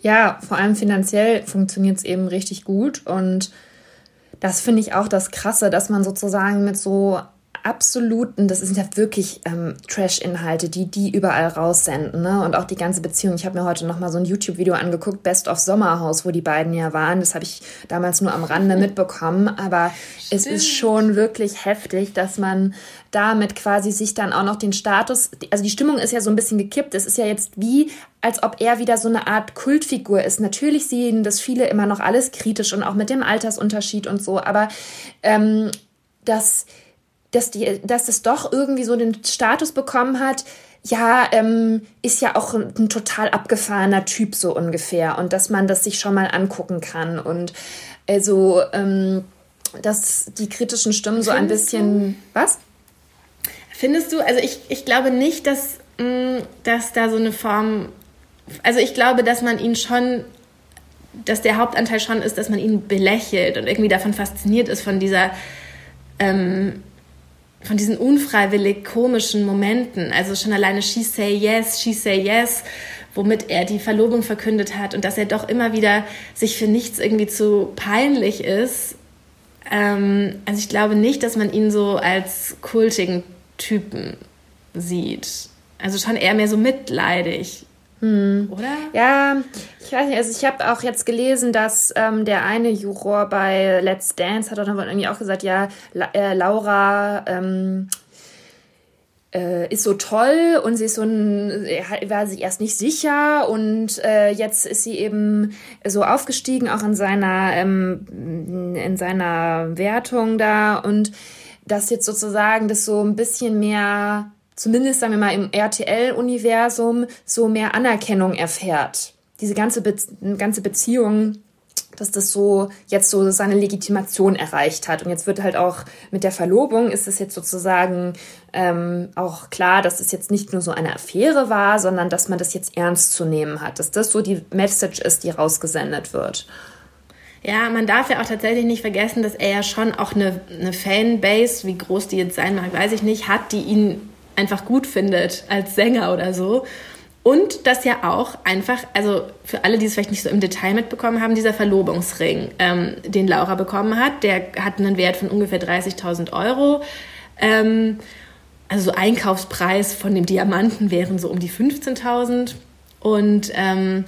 Ja, vor allem finanziell funktioniert es eben richtig gut und das finde ich auch das Krasse, dass man sozusagen mit so absoluten, das sind ja wirklich ähm, Trash-Inhalte, die die überall raussenden, ne? Und auch die ganze Beziehung. Ich habe mir heute noch mal so ein YouTube-Video angeguckt, Best of Sommerhaus, wo die beiden ja waren. Das habe ich damals nur am Rande mitbekommen, aber Stimmt. es ist schon wirklich heftig, dass man damit quasi sich dann auch noch den Status, also die Stimmung ist ja so ein bisschen gekippt. Es ist ja jetzt wie, als ob er wieder so eine Art Kultfigur ist. Natürlich sehen das viele immer noch alles kritisch und auch mit dem Altersunterschied und so, aber ähm, das dass, die, dass es doch irgendwie so den Status bekommen hat, ja, ähm, ist ja auch ein, ein, total abgefahrener Typ so ungefähr und dass man das sich schon mal angucken kann und also, ähm, dass die kritischen Stimmen so ein bisschen, du? was? Findest du, also ich, ich glaube nicht, dass, mh, mm, dass da so eine Form, also ich glaube, dass man ihn schon, dass der Hauptanteil schon ist, dass man ihn belächelt und irgendwie davon fasziniert ist, von dieser, ähm, von diesen unfreiwillig komischen Momenten. Also schon alleine She Say Yes, She Say Yes, womit er die Verlobung verkündet hat und dass er doch immer wieder sich für nichts irgendwie zu peinlich ist. Ähm, also ich glaube nicht, dass man ihn so als kultigen Typen sieht. Also schon eher mehr so mitleidig. Hm. Oder? Ja, ich weiß nicht, also ich habe auch jetzt gelesen, dass ähm, der eine Juror bei Let's Dance hat dann irgendwie auch gesagt, ja, La äh, Laura ähm, äh, ist so toll und sie ist so ein, war sich erst nicht sicher und äh, jetzt ist sie eben so aufgestiegen, auch in seiner, ähm, in seiner Wertung da und dass jetzt sozusagen das so ein bisschen mehr zumindest sagen wir mal im RTL-Universum so mehr Anerkennung erfährt. Diese ganze, Be ganze Beziehung, dass das so jetzt so seine Legitimation erreicht hat. Und jetzt wird halt auch mit der Verlobung ist es jetzt sozusagen ähm, auch klar, dass es jetzt nicht nur so eine Affäre war, sondern dass man das jetzt ernst zu nehmen hat, dass das so die Message ist, die rausgesendet wird. Ja, man darf ja auch tatsächlich nicht vergessen, dass er ja schon auch eine, eine Fanbase, wie groß die jetzt sein mag, weiß ich nicht, hat, die ihn einfach gut findet als Sänger oder so. Und das ja auch einfach, also für alle, die es vielleicht nicht so im Detail mitbekommen haben, dieser Verlobungsring, ähm, den Laura bekommen hat, der hat einen Wert von ungefähr 30.000 Euro. Ähm, also so Einkaufspreis von dem Diamanten wären so um die 15.000 Und ähm,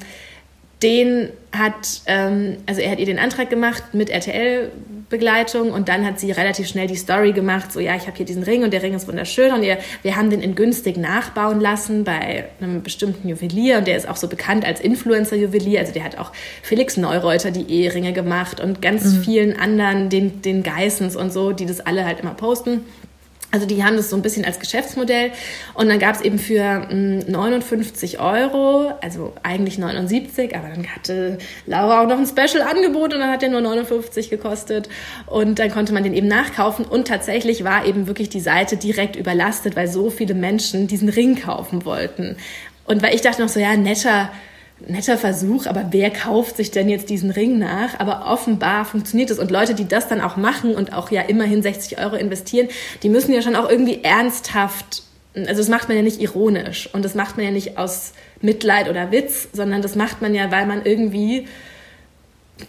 den hat, ähm, also er hat ihr den Antrag gemacht mit RTL-Begleitung und dann hat sie relativ schnell die Story gemacht, so ja, ich habe hier diesen Ring und der Ring ist wunderschön und ihr, wir haben den in günstig nachbauen lassen bei einem bestimmten Juwelier und der ist auch so bekannt als Influencer-Juwelier, also der hat auch Felix Neureuter die Eheringe gemacht und ganz mhm. vielen anderen, den, den Geissens und so, die das alle halt immer posten. Also die haben das so ein bisschen als Geschäftsmodell. Und dann gab es eben für 59 hm, Euro, also eigentlich 79, aber dann hatte Laura auch noch ein Special-Angebot und dann hat der nur 59 gekostet. Und dann konnte man den eben nachkaufen. Und tatsächlich war eben wirklich die Seite direkt überlastet, weil so viele Menschen diesen Ring kaufen wollten. Und weil ich dachte noch so, ja, netter netter Versuch, aber wer kauft sich denn jetzt diesen Ring nach? Aber offenbar funktioniert es. Und Leute, die das dann auch machen und auch ja immerhin 60 Euro investieren, die müssen ja schon auch irgendwie ernsthaft, also das macht man ja nicht ironisch und das macht man ja nicht aus Mitleid oder Witz, sondern das macht man ja, weil man irgendwie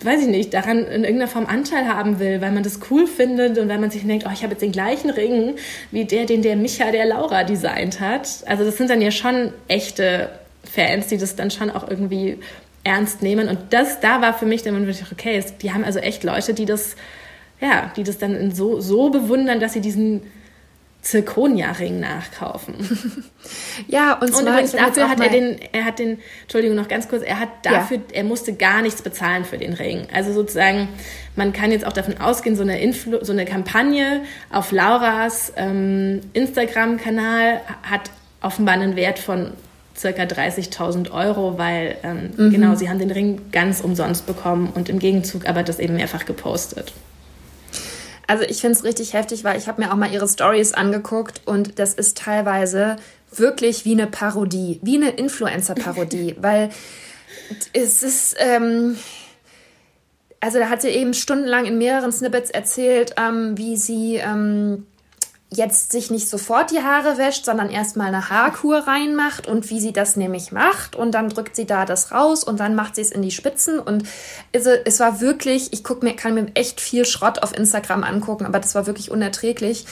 weiß ich nicht, daran in irgendeiner Form Anteil haben will, weil man das cool findet und weil man sich denkt, oh, ich habe jetzt den gleichen Ring wie der, den der Micha der Laura designt hat. Also das sind dann ja schon echte Fans, die das dann schon auch irgendwie ernst nehmen. Und das, da war für mich dann wirklich, okay, es, die haben also echt Leute, die das, ja, die das dann so, so bewundern, dass sie diesen Zirkonia-Ring nachkaufen. ja, und, und übrigens dafür hat er den, er hat den, Entschuldigung, noch ganz kurz, er hat dafür, ja. er musste gar nichts bezahlen für den Ring. Also sozusagen, man kann jetzt auch davon ausgehen, so eine, Influ so eine Kampagne auf Lauras ähm, Instagram-Kanal hat offenbar einen Wert von circa 30.000 Euro, weil ähm, mhm. genau, sie haben den Ring ganz umsonst bekommen und im Gegenzug aber das eben mehrfach gepostet. Also ich finde es richtig heftig, weil ich habe mir auch mal ihre Stories angeguckt und das ist teilweise wirklich wie eine Parodie, wie eine Influencer-Parodie, weil es ist, ähm, also da hat sie eben stundenlang in mehreren Snippets erzählt, ähm, wie sie ähm, jetzt sich nicht sofort die Haare wäscht, sondern erstmal eine Haarkur reinmacht und wie sie das nämlich macht. Und dann drückt sie da das raus und dann macht sie es in die Spitzen. Und es, war wirklich, ich guck mir, kann mir echt viel Schrott auf Instagram angucken, aber das war wirklich unerträglich.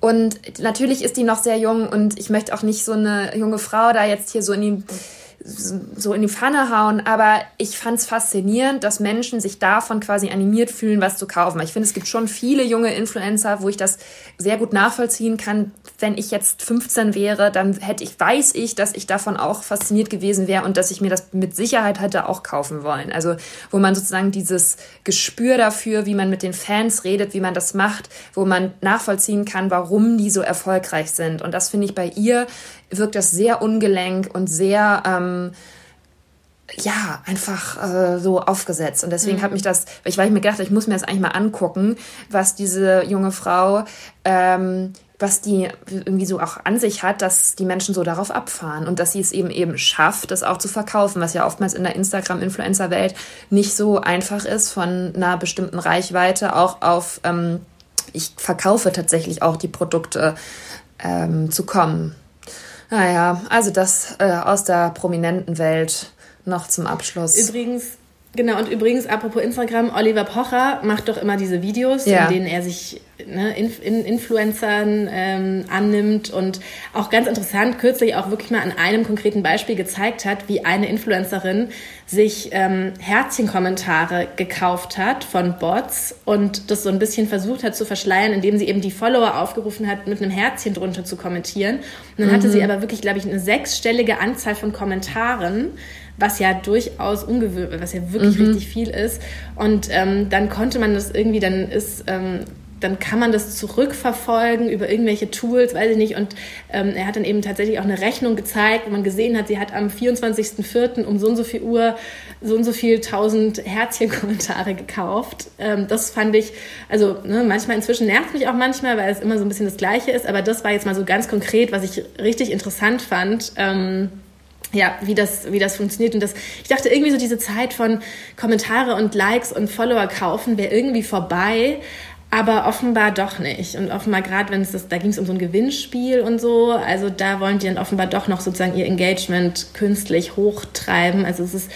Und natürlich ist die noch sehr jung und ich möchte auch nicht so eine junge Frau da jetzt hier so in die so in die Pfanne hauen, aber ich fand es faszinierend, dass Menschen sich davon quasi animiert fühlen, was zu kaufen. Ich finde, es gibt schon viele junge Influencer, wo ich das sehr gut nachvollziehen kann. Wenn ich jetzt 15 wäre, dann hätte ich, weiß ich, dass ich davon auch fasziniert gewesen wäre und dass ich mir das mit Sicherheit hätte auch kaufen wollen. Also, wo man sozusagen dieses Gespür dafür, wie man mit den Fans redet, wie man das macht, wo man nachvollziehen kann, warum die so erfolgreich sind. Und das finde ich bei ihr wirkt das sehr ungelenk und sehr, ähm, ja, einfach äh, so aufgesetzt. Und deswegen mhm. hat mich das, ich, weil ich mir gedacht ich muss mir das eigentlich mal angucken, was diese junge Frau, ähm, was die irgendwie so auch an sich hat, dass die Menschen so darauf abfahren und dass sie es eben eben schafft, das auch zu verkaufen, was ja oftmals in der Instagram-Influencer-Welt nicht so einfach ist, von einer bestimmten Reichweite auch auf, ähm, ich verkaufe tatsächlich auch die Produkte ähm, zu kommen. Naja, also das äh, aus der prominenten Welt noch zum Abschluss. Übrigens, Genau, und übrigens, apropos Instagram, Oliver Pocher macht doch immer diese Videos, ja. in denen er sich ne, in, in Influencern ähm, annimmt und auch ganz interessant kürzlich auch wirklich mal an einem konkreten Beispiel gezeigt hat, wie eine Influencerin sich ähm, Herzchenkommentare gekauft hat von Bots und das so ein bisschen versucht hat zu verschleiern, indem sie eben die Follower aufgerufen hat, mit einem Herzchen drunter zu kommentieren. Und dann mhm. hatte sie aber wirklich, glaube ich, eine sechsstellige Anzahl von Kommentaren was ja durchaus ungewöhnlich, was ja wirklich mhm. richtig viel ist. Und ähm, dann konnte man das irgendwie, dann ist, ähm, dann kann man das zurückverfolgen über irgendwelche Tools, weiß ich nicht. Und ähm, er hat dann eben tatsächlich auch eine Rechnung gezeigt, wo man gesehen hat, sie hat am 24.04. um so und so viel Uhr so und so viel tausend Herzchen-Kommentare gekauft. Ähm, das fand ich, also ne, manchmal inzwischen nervt mich auch manchmal, weil es immer so ein bisschen das Gleiche ist. Aber das war jetzt mal so ganz konkret, was ich richtig interessant fand. Ähm, ja, wie das, wie das funktioniert. Und das, ich dachte irgendwie so diese Zeit von Kommentare und Likes und Follower kaufen wäre irgendwie vorbei. Aber offenbar doch nicht. Und offenbar gerade, wenn es das, da ging es um so ein Gewinnspiel und so, also da wollen die dann offenbar doch noch sozusagen ihr Engagement künstlich hochtreiben. Also es ist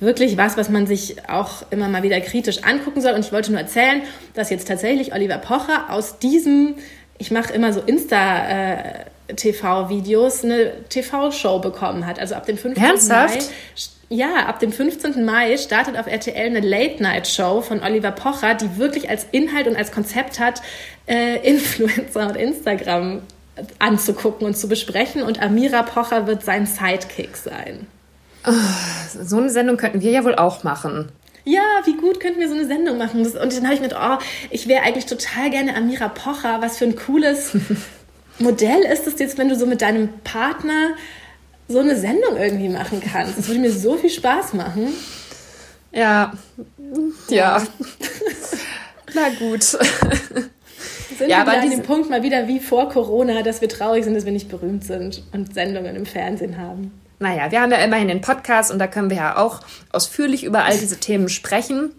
wirklich was, was man sich auch immer mal wieder kritisch angucken soll. Und ich wollte nur erzählen, dass jetzt tatsächlich Oliver Pocher aus diesem, ich mache immer so Insta- äh, TV-Videos eine TV-Show bekommen hat. Also ab dem 15. Ernsthaft? Mai. Ja, ab dem 15. Mai startet auf RTL eine Late-Night-Show von Oliver Pocher, die wirklich als Inhalt und als Konzept hat, äh, Influencer und Instagram anzugucken und zu besprechen. Und Amira Pocher wird sein Sidekick sein. So eine Sendung könnten wir ja wohl auch machen. Ja, wie gut könnten wir so eine Sendung machen? Und dann habe ich mir gedacht, oh, ich wäre eigentlich total gerne Amira Pocher. Was für ein cooles Modell ist es jetzt, wenn du so mit deinem Partner so eine Sendung irgendwie machen kannst. Das würde mir so viel Spaß machen. Ja, ja. Na gut. Sind ja, wir aber an dem Punkt mal wieder wie vor Corona, dass wir traurig sind, dass wir nicht berühmt sind und Sendungen im Fernsehen haben. Naja, wir haben ja immerhin den Podcast und da können wir ja auch ausführlich über all diese Themen sprechen.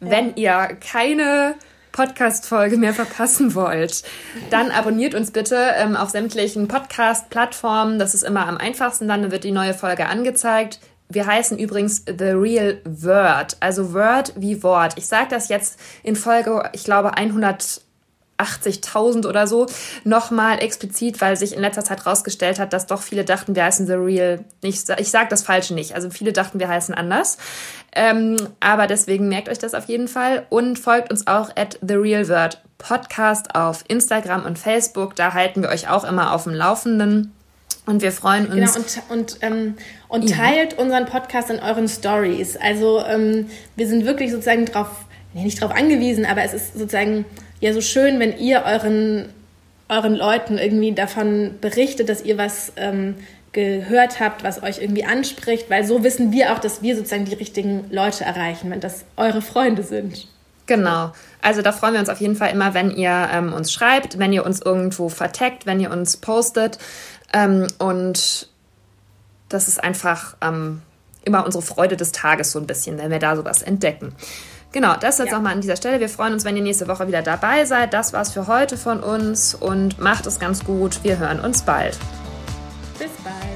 Ja. Wenn ihr keine Podcast-Folge mehr verpassen wollt, dann abonniert uns bitte ähm, auf sämtlichen Podcast-Plattformen. Das ist immer am einfachsten. Dann wird die neue Folge angezeigt. Wir heißen übrigens The Real Word, also Word wie Wort. Ich sage das jetzt in Folge, ich glaube, 100. 80.000 oder so nochmal explizit, weil sich in letzter Zeit herausgestellt hat, dass doch viele dachten, wir heißen The Real. Ich, ich sage das Falsche nicht. Also viele dachten, wir heißen anders. Ähm, aber deswegen merkt euch das auf jeden Fall und folgt uns auch at The Real Word Podcast auf Instagram und Facebook. Da halten wir euch auch immer auf dem Laufenden. Und wir freuen uns. Genau, und, und, ähm, und teilt ja. unseren Podcast in euren Stories. Also ähm, wir sind wirklich sozusagen drauf, nee, nicht drauf angewiesen, aber es ist sozusagen ja so schön, wenn ihr euren, euren Leuten irgendwie davon berichtet, dass ihr was ähm, gehört habt, was euch irgendwie anspricht, weil so wissen wir auch, dass wir sozusagen die richtigen Leute erreichen, wenn das eure Freunde sind. Genau. Also da freuen wir uns auf jeden Fall immer, wenn ihr ähm, uns schreibt, wenn ihr uns irgendwo verteckt, wenn ihr uns postet. Ähm, und das ist einfach ähm, immer unsere Freude des Tages so ein bisschen, wenn wir da sowas entdecken. Genau, das jetzt ja. nochmal an dieser Stelle. Wir freuen uns, wenn ihr nächste Woche wieder dabei seid. Das war's für heute von uns und macht es ganz gut. Wir hören uns bald. Bis bald.